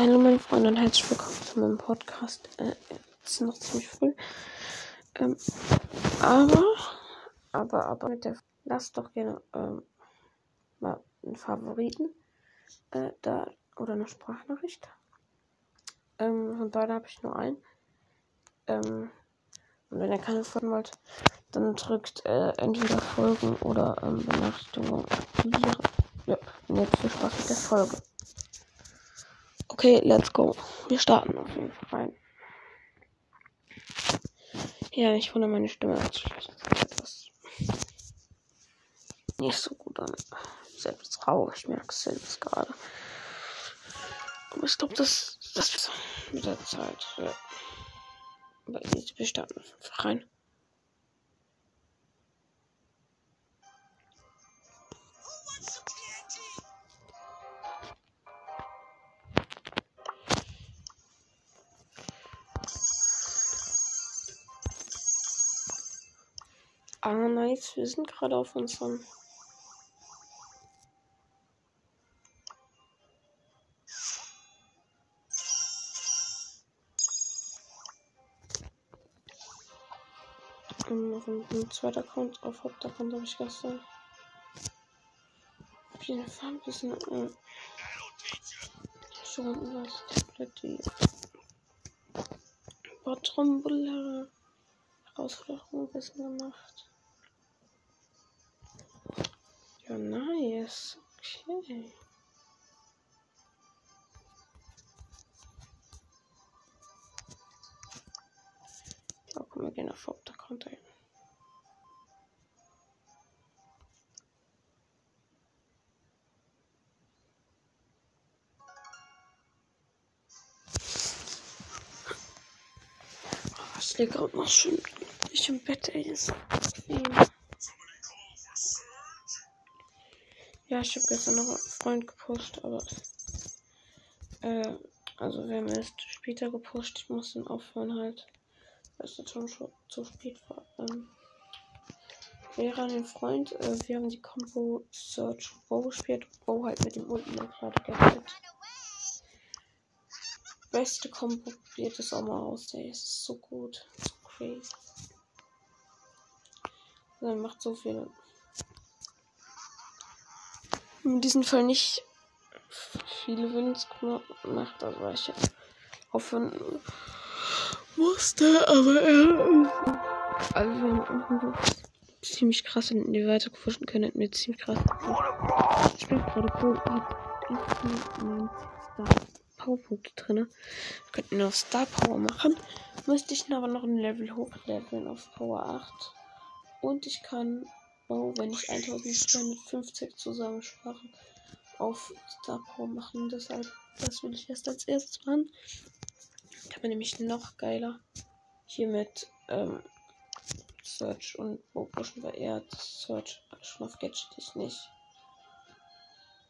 Hallo meine Freunde und herzlich willkommen zu meinem Podcast. Äh, es ist noch ziemlich früh. Ähm, aber, aber, aber mit der lasst doch gerne ähm, mal einen Favoriten äh, da oder eine Sprachnachricht. Ähm, von beiden habe ich nur einen. Ähm, und wenn ihr keine folgen wollt, dann drückt äh, entweder Folgen oder ähm, Benachrichtigungen aktivieren. Ja, jetzt viel Spaß mit der Folge. Okay, let's go. Wir starten auf jeden Fall rein. Ja, ich wundere meine Stimme etwas nicht so gut an. Selbst rau, ich merke es selbst gerade. Aber ich glaube, das, das ist mit der Zeit. Ja. Aber starten einfach rein. Ah, nice. Wir sind gerade auf unserem. Um, auf dem zweiten Account, auf Hauptaccount habe ich gestern. Auf jeden Fall ein bisschen. Äh, schon was komplett die. Bottrombulle Herausforderung ein bisschen gemacht. Ja, nice. Okay. Ja, komm, wir gehen auf Hauptaccount ein. Ich liege gerade noch schön ich im Bett. Ist. Ja, ich habe gestern noch einen Freund gepostet, aber. Äh, also wir haben erst später gepostet. Ich muss dann aufhören halt. Weil es jetzt schon zu spät war. Ähm, wäre an den Freund, äh, wir haben die Combo Search Bow gespielt. Bow halt mit dem unten gerade gerettet. Beste Combo probiert es auch mal aus. Es ist so gut. So crazy. Er macht so viel in diesem Fall nicht viele Wins gemacht, also ich aufhören musste, aber er also ziemlich krass in die weiter pushen können, hätten wir ziemlich krass Ich bin gerade cool, Star Powerpunkte drin. Wir könnten noch Star Power machen. Müsste ich aber noch ein Level hochleveln auf Power 8. Und ich kann Oh, wenn ich 1250 zusammensparen auf Star Power machen. Deshalb, das will ich erst als erstes machen. Kann man nämlich noch geiler hier mit ähm, Search und Bowpushen, weil er hat Search schon auf Gadget ich nicht.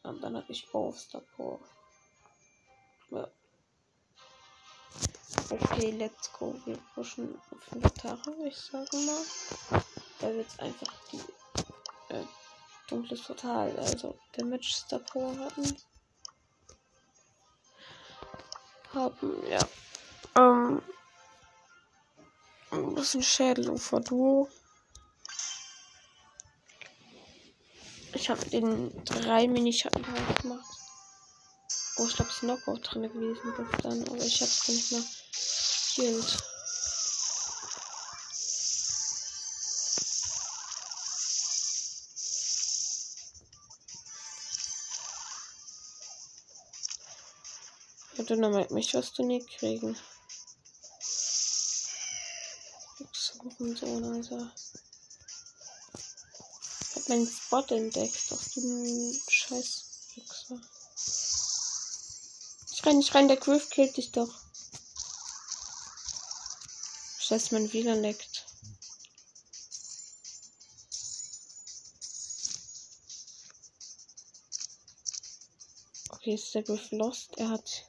Und dann habe ich Bow auf Star Power. Ja. Okay, let's go. Wir pushen auf 5 Tage, würde ich sagen mal. Da wird einfach die äh, dunkles Total, also Damage Star hatten. Haben, ja. Ähm. Ein bisschen Schädelufer Duo. Ich habe den drei Mini-Schatten gemacht. Oh, ich glaube, es ist Knockout drin gewesen gestern, aber ich habe es nicht mehr gekillt. Dynamite mich wirst du nie kriegen. So, Alter. Ich hab meinen Spot entdeckt auf dem scheiß Wichser. Ich renn nicht rein, der Griff killt dich doch. Scheiße, mein WLAN leckt. Okay, ist der Griff lost. Er hat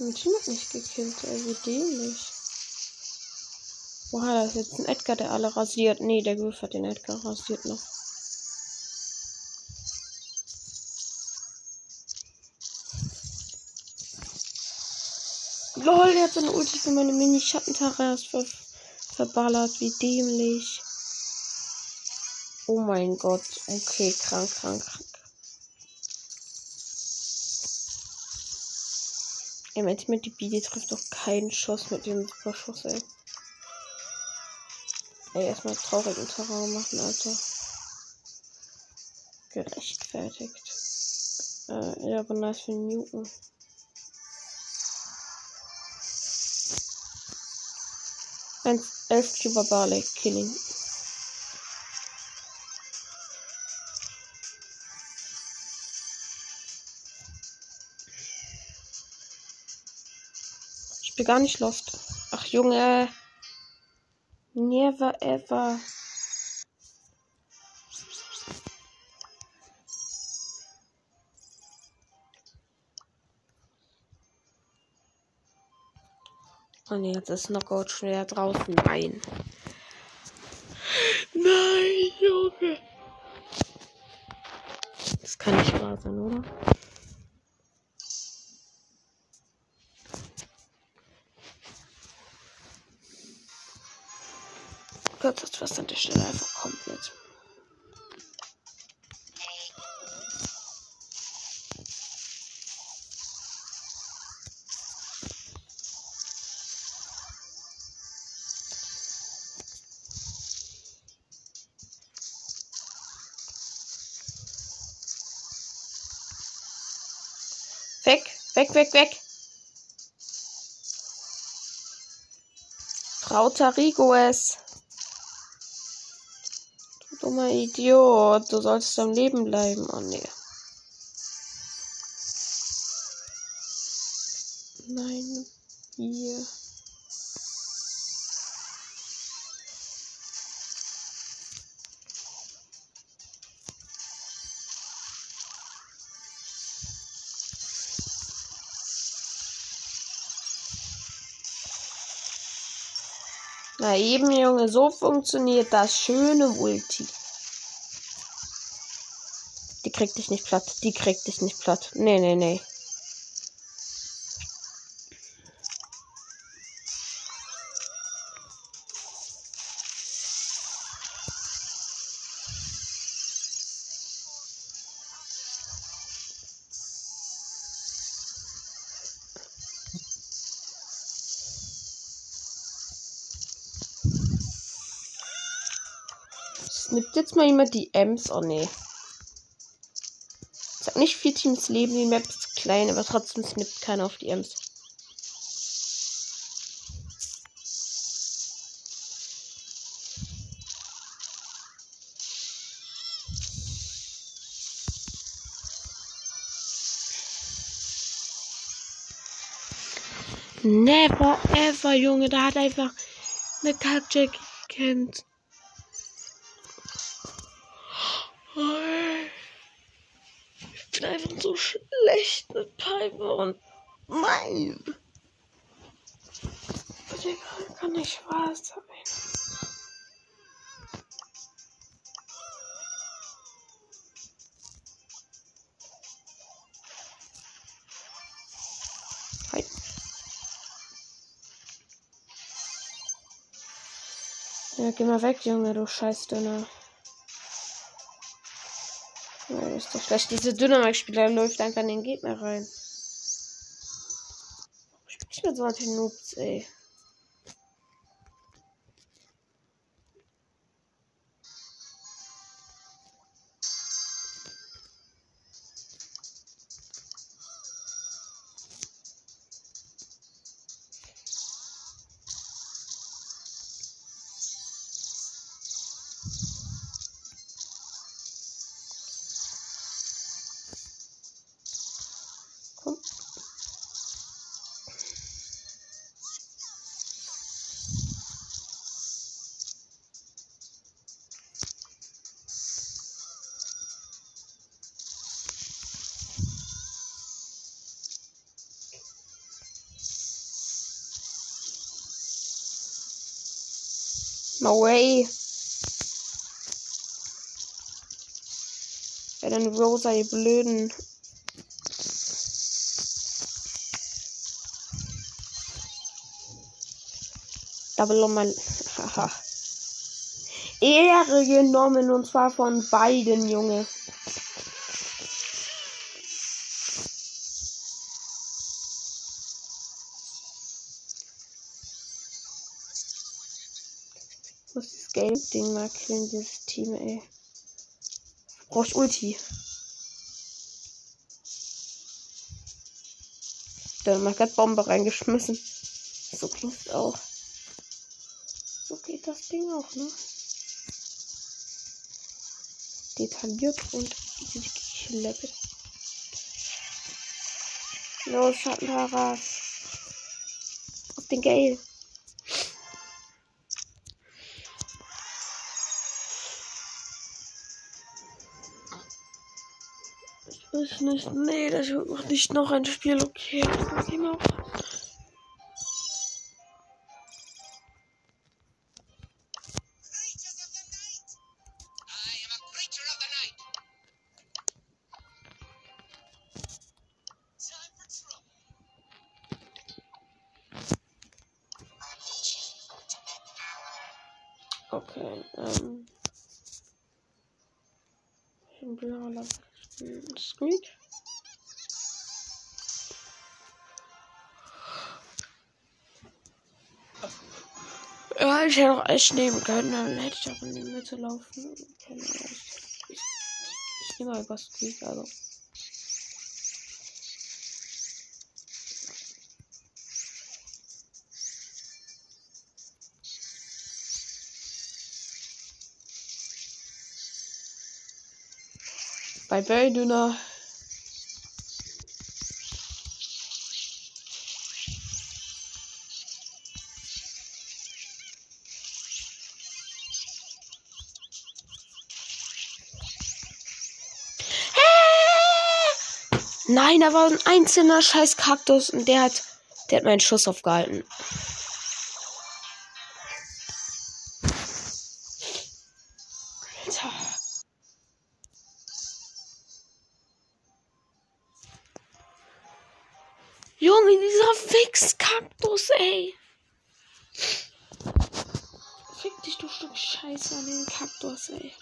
Mein Team hat mich gekillt, also ey, wie dämlich. Oha, da ist jetzt ein Edgar, der alle rasiert. Nee, der Griff hat den Edgar rasiert noch. LOL, der hat seine Ulti für meine Mini-Schattenterras ver verballert. Wie dämlich. Oh mein Gott. Okay, krank, krank, krank. Im Endeffekt, die Bidi trifft doch keinen Schuss mit dem Superschuss, ey. Ey, erstmal traurigen Terrain machen, Alter. Gerechtfertigt. Äh, ja, aber nice für Newton. Ein 11 Cuba Barley Killing. Bin gar nicht lost. Ach Junge. Never ever. Oh ne, jetzt ist Knockout schwer draußen. Nein. Nein, Junge. Das kann nicht wahr sein, oder? Das was an der Stelle einfach komplett. Weg, weg, weg, weg. Frau Tarigo es. Du dummer Idiot. Du solltest am Leben bleiben. Oh nee. Nein, hier. Na eben, Junge, so funktioniert das schöne Ulti. Die kriegt dich nicht platt. Die kriegt dich nicht platt. Nee, nee, nee. Snippt jetzt mal jemand die Ems? Oh nee. Nicht vier Teams leben, die Map ist klein, aber trotzdem snippt keiner auf die Ems. Never ever, Junge. Da hat einfach eine Kackjack gekannt. Piper und nein. Bitte kann nicht wahr sein. Hi. Ja, geh mal weg, Junge, du Scheißdünner. Ja, ist doch schlecht. Dieser Dynamik-Spieler läuft einfach in den Gegner rein. Mit solchen Noobs, ey. No way. Ja, dann Rosa, ihr Blöden. Double on mein. Haha. Ehre genommen und zwar von beiden, Junge. Ich das Game-Ding mal killen, dieses Team, ey. Braucht Ulti. Dann mal grad Bombe reingeschmissen. So klingt's auch. So geht das Ding auch, ne? Detailliert und gekleppert. Los, Schattenharas. Auf den Gale. Ich nicht. Nee, das noch nicht noch ein Spiel. Okay, dann gehen wir auch. Ja, ich hätte auch echt nehmen können, dann hätte ich auch in die Mitte laufen können. Ich, ich, ich nehme mal über Squeak, also. Bei Berry Nein, da war ein einzelner scheiß Kaktus und der hat, der hat meinen Schuss aufgehalten. Junge, dieser Fix-Kaktus, ey. Fick dich, du Stück Scheiße an den Kaktus, ey.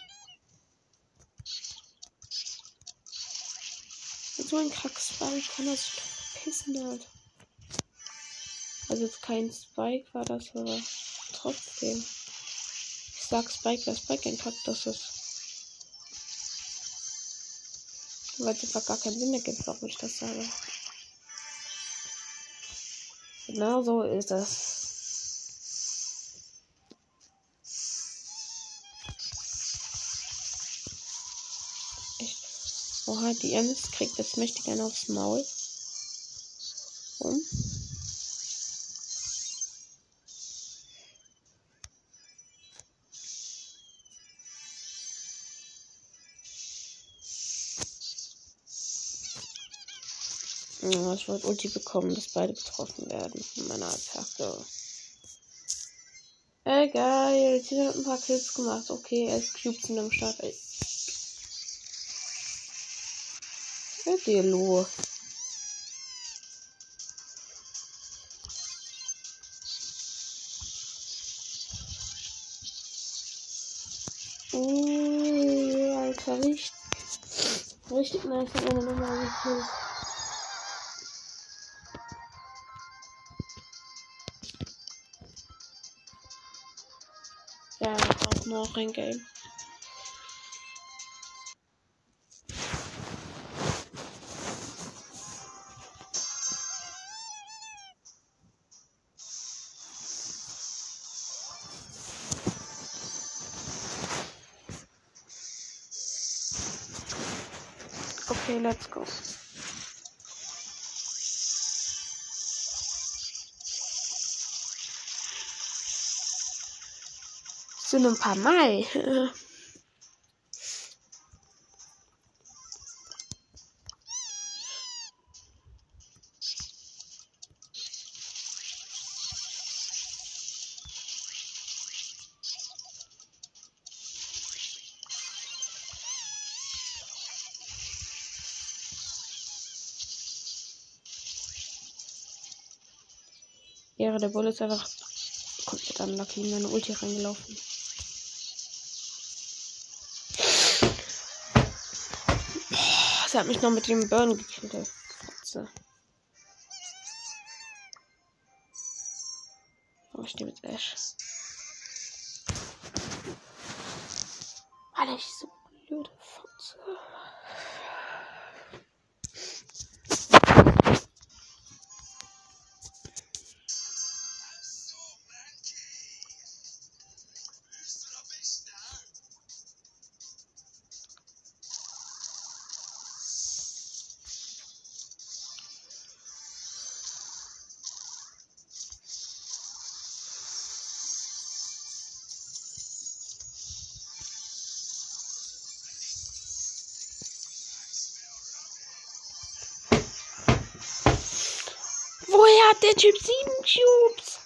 So ein Kack-Spike kann er sich doch verpissen, halt. Also jetzt kein Spike war das, aber trotzdem. Ich sag Spike, weil Spike ein Kaktus ist. Weil es einfach gar keinen Sinn ergibt, warum ich das sage. Genau so ist es. Oha, die Ems kriegt jetzt mächtig einen aufs Maul. Warum? Ja, ich wollte Ulti bekommen, dass beide betroffen werden von meiner Attacke. Ey, geil. Jetzt hat ein paar Kills gemacht. Okay, elf Cubes sind am Start. Ey. Hört ihr, Lo? Uh, Alter, richtig. Richtig nice hat meine Nummer gekillt. Ja, auch noch ein Game. Okay, let's go. sind ein paar Mal. der Bulle ist einfach komplett echt unlucky in meine Ulti reingelaufen. Boah, sie hat mich noch mit dem Burn gekillt, ey. Fotze. Oh, ich stehe mit Ash. Alter, ich so der Typ sieben Cubes?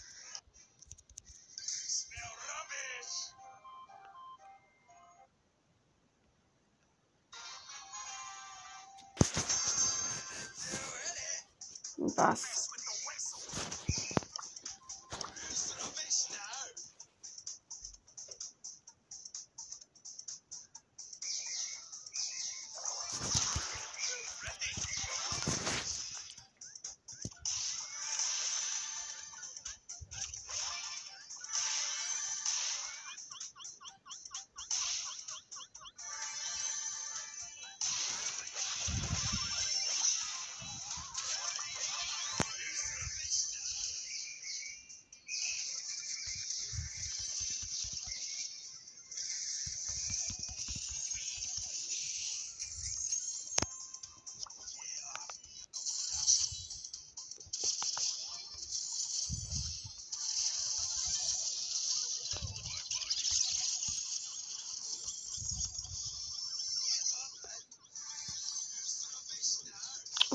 Was?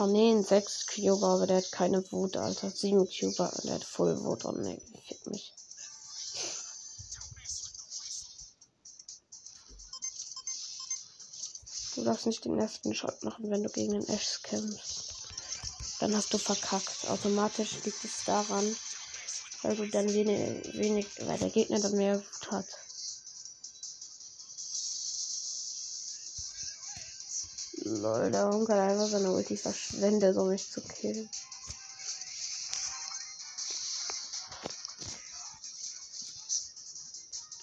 Oh nee, ein 6 Cuber, aber der hat keine Wut, Alter. 7 Cuber der hat Full Wut. Oh nee, fick mich. Du darfst nicht den ersten Shot machen, wenn du gegen den Ash kämpfst. Dann hast du verkackt. Automatisch liegt es daran, weil du dann wenig, wenig, weil der Gegner dann mehr Wut hat. Lol, der Hund kann einfach seine Ulti verschwendet, um mich zu killen.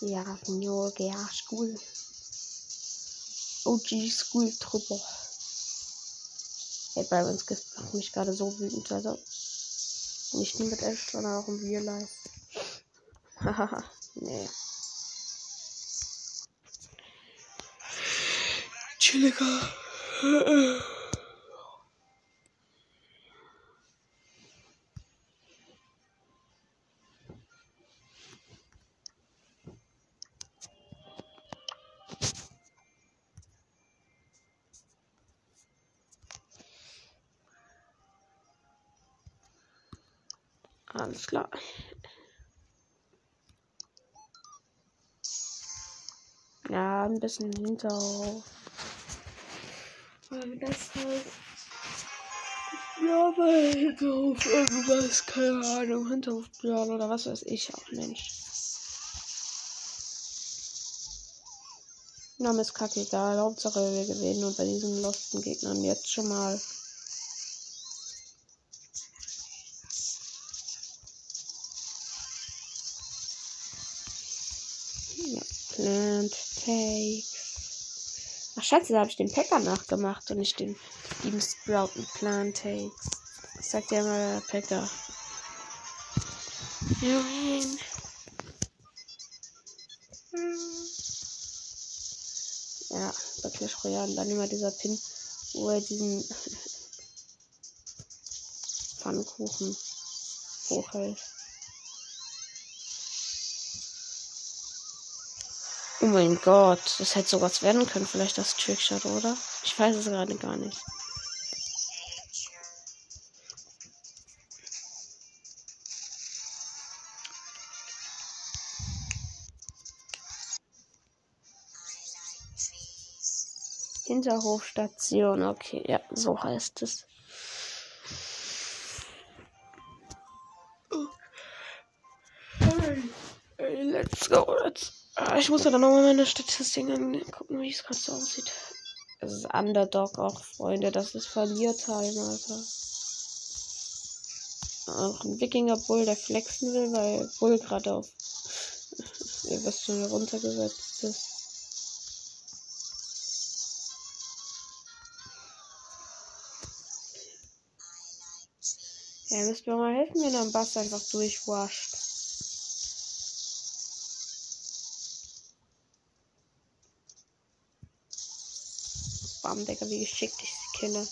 Ja, Signor, ja, School. OG School Trooper. Hey, Byron's Gift macht mich gerade so wütend, also. Nicht nur mit Ash, sondern auch im Real Life. Hahaha, nee. Chilliger. Alles klar. Ja, ein bisschen Hinterhof. Halt. Ja, weil Hinterhof irgendwas, keine Ahnung, Hinterhofplan oder was weiß ich auch, Mensch. Name ist kacke egal, Hauptsache wir gewinnen und bei diesen losten Gegnern jetzt schon mal. Plant Takes. Scheiße, da habe ich den Packer nachgemacht und nicht den lieben Sprout mit Plant Takes. Das sagt ja immer der Packer. Nein. Ja, bei Clash Royale dann immer dieser Pin, wo er diesen Pfannkuchen hochhält. Oh mein Gott, das hätte sowas werden können, vielleicht das Trickshot, oder? Ich weiß es gerade gar nicht. Hinterhofstation, okay, ja, so heißt es. let's go. Let's. Ah, ich muss ja dann nochmal meine Statistiken gucken, wie es gerade so aussieht. Es ist Underdog auch, Freunde. Das ist Verliertime, Alter. Auch ein Wikinger Bull, der flexen will, weil Bull gerade auf. Ihr wisst schon, runtergesetzt ist. Ja, müsst mir mal helfen, wenn er am Bass einfach durchwascht. Bam, Digga, wie geschickt ich sie kille.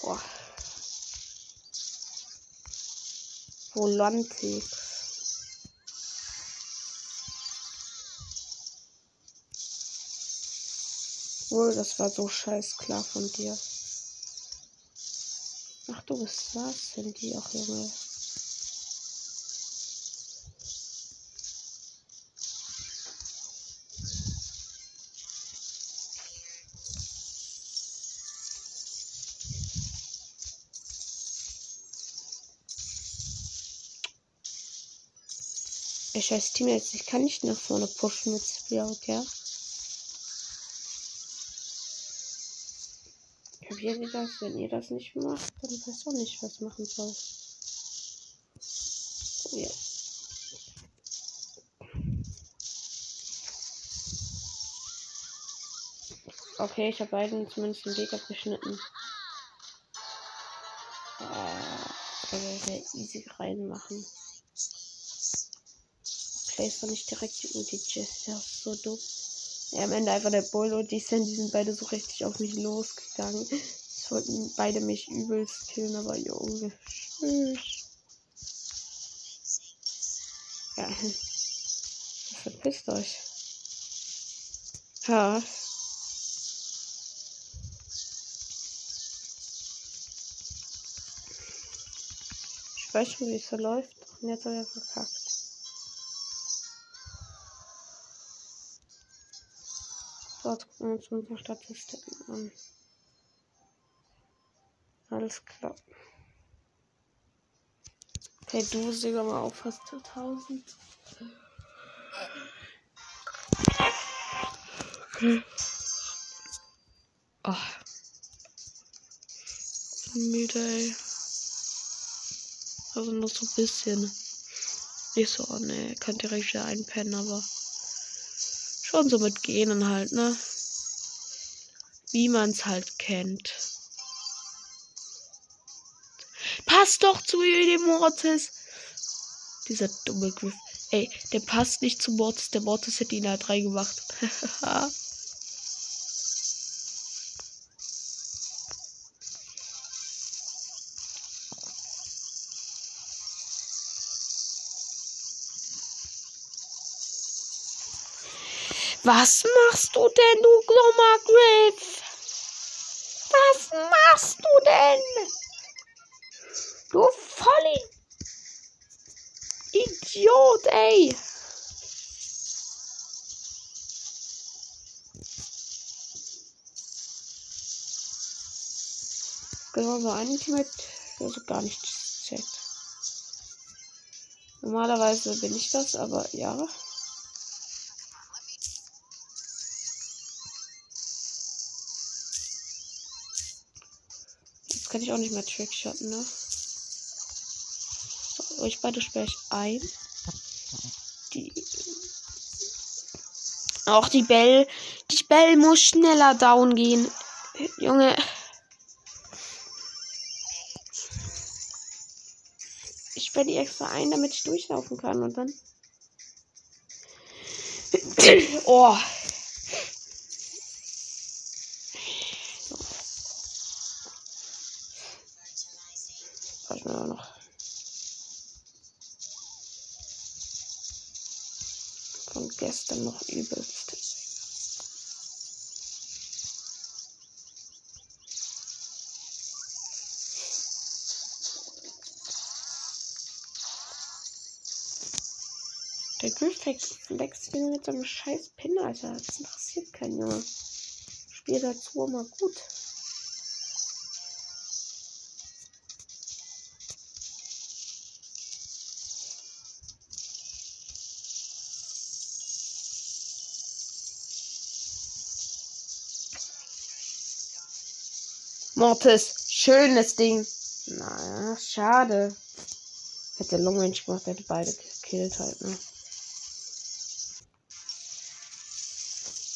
Boah. Volantik. Wohl, das war so scheiß klar von dir. Ach, du bist was? Sind die auch, Junge? Ich scheiß Teammates, ich kann nicht nach vorne pushen mit Sprout, ja? Kapiert ihr das? Wenn ihr das nicht macht, dann weiß auch nicht, was machen soll. Ja. Okay, ich habe beiden zumindest den Weg abgeschnitten. Äh, also easy reinmachen. Place doch nicht direkt die Ulti Jess, ist so dumm. Ja, am Ende einfach der Bull und die Sandy sind beide so richtig auf mich losgegangen. Es wollten beide mich übelst killen, aber Junge. Ja. Verpisst euch. Ja. Ich weiß schon, wie es so läuft. Und jetzt hat er verkackt. Dort gucken wir uns unsere Statistiken an. Alles klar. Okay, du sogar mal auf fast 1000. Okay. Oh. Müde, ey. Also nur so ein bisschen. Nicht so, ne, kann direkt wieder einpennen, aber schon so mit Genen halt, ne? Wie man's halt kennt. Passt doch zu dem Mortis. Dieser dumme Griff. Ey, der passt nicht zu Mortis. Der Mortis hätte ihn halt reingemacht. Was machst du denn, du dummer Griff? Was machst du denn? Du voll Idiot, ey. Genau so ein mit also gar nicht checkt. Normalerweise bin ich das, aber ja. Jetzt kann ich auch nicht mehr Trickshotten, ne? So, euch beide sperre ich ein. Die. Auch die Bell. Die Bell muss schneller down gehen. Junge. Ich sperre die extra ein, damit ich durchlaufen kann und dann. oh. So. Ich mir auch noch. Gestern noch übelst. Der Griffex flext wieder mit so einem scheiß Pin, Alter. Das interessiert keinen Junge. Spiel dazu mal gut. Mortis, schönes Ding. Na, schade. Hätte Long Range gemacht, hätte beide gekillt halt, ne?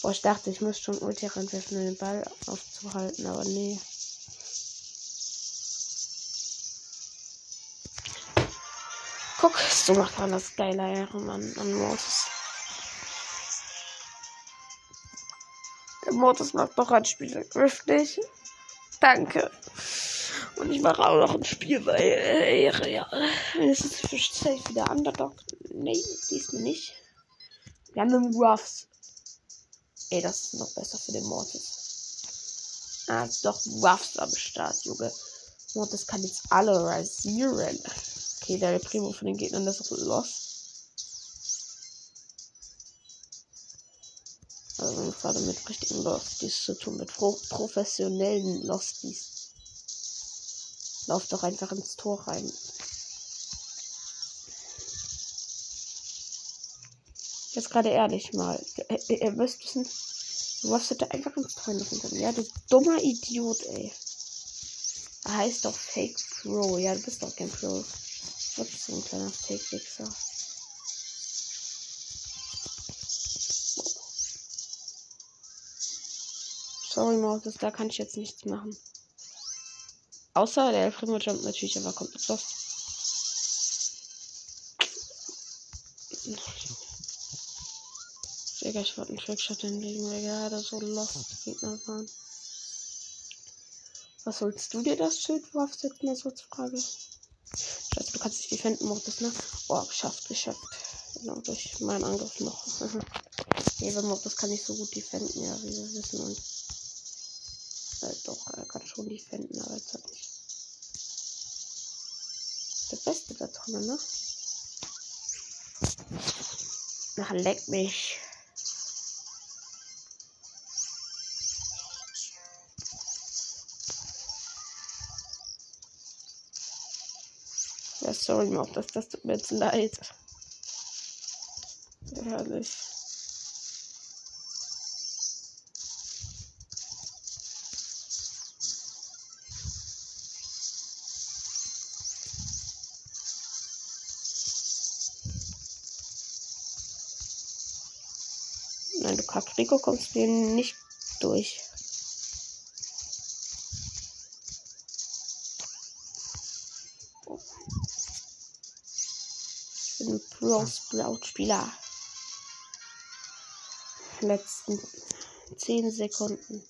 Boah, ich dachte, ich muss schon Ulti reinwerfen, um den Ball aufzuhalten, aber nee. Guck, so macht man das geiler Ehrenmann an Mortis. Der Mortis macht noch ein Spiel Griff nicht. Danke. Und ich mache auch noch ein Spiel bei äh, ja. Es ist safe wieder Underdog. Nee, diesmal nicht. Einen Ruffs. Ey, das ist noch besser für den Mortis. Ah, ist doch Ruffs am Start, Junge. Mortis kann jetzt alle rasieren. Okay, der Primo von den Gegnern ist auch los. Also gerade mit richtigen Losties zu tun, mit pro professionellen Losties. Lauf doch einfach ins Tor rein. Jetzt gerade ehrlich mal. Ihr, müsst wissen, du warst da einfach ins Tor können. Ja, du dummer Idiot, ey. Er heißt doch Fake Pro. Ja, du bist doch kein Pro. Was ist so ein kleiner Fake-Wichser? Sorry, Moses, da kann ich jetzt nichts machen. Außer der Primo Jump natürlich, aber kommt jetzt los. Digga, ich wollte einen Trickshot hinlegen, weil gerade so lost Gegner waren. Was sollst du dir das Schild jetzt mal so zur Frage? Scheiße, du kannst dich defenden, Mortis, ne? Oh, geschafft, geschafft. Genau, durch meinen Angriff noch. wenn Mortis kann nicht so gut defenden, ja, wie wir wissen. Und äh, doch, kann schon defenden, aber jetzt halt nicht. Der Beste da drin, ne? Ach, leck mich. Ja, sorry, Mob, das, das tut mir jetzt leid. Herrlich. Du Kakriko kommst mir nicht durch. Ich bin ein Pro Sprout Spieler. Letzten 10 Sekunden.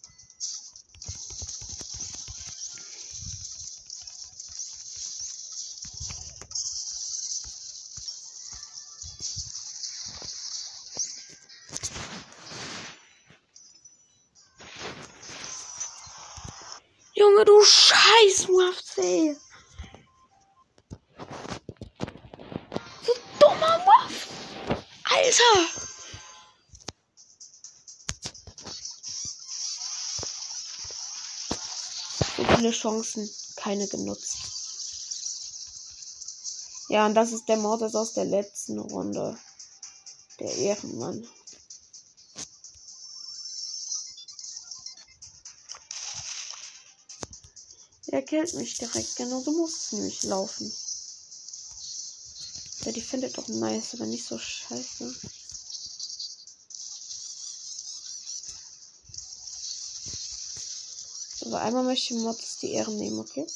Chancen, keine genutzt. Ja, und das ist der Mordes aus der letzten Runde. Der Ehrenmann. Er killt mich direkt. Genau so muss es nämlich laufen. Ja, die findet doch nice, aber nicht so scheiße. Aber einmal möchte ich Mods die Ehren nehmen, okay?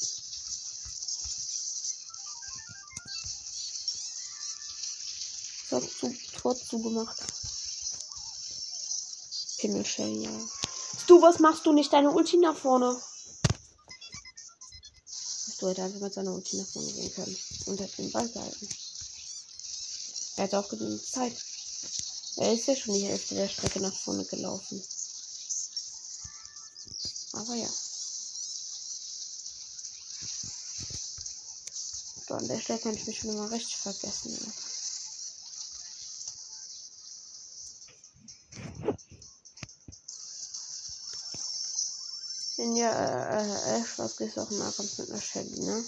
So, zu, Tor zugemacht. Pimmelschell, ja. Du, was machst du nicht? Deine Ulti nach vorne. Du hätte einfach mit seiner Ulti nach vorne gehen können. Und hätte den Ball gehalten. Er hat auch genügend Zeit. Er ist ja schon die Hälfte der Strecke nach vorne gelaufen. Aber ja. So, an der Stelle kann ich mich schon immer recht vergessen. Wenn ja, äh, äh, was gehst auch mal kommt mit einer Shelly, ne?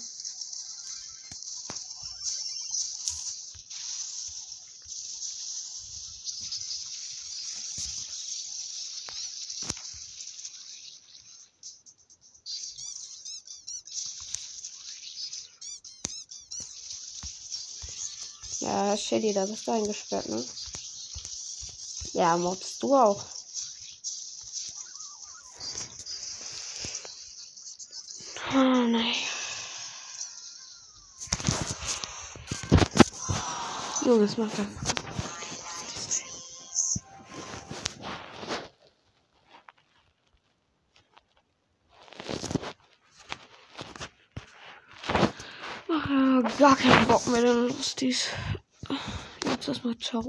Ja, Shelly, da bist du eingesperrt, ne? Ja, mobst du auch. Oh, nein. Junge, es macht ja, gar keinen Bock mehr, dann dies. ሶስት መቶ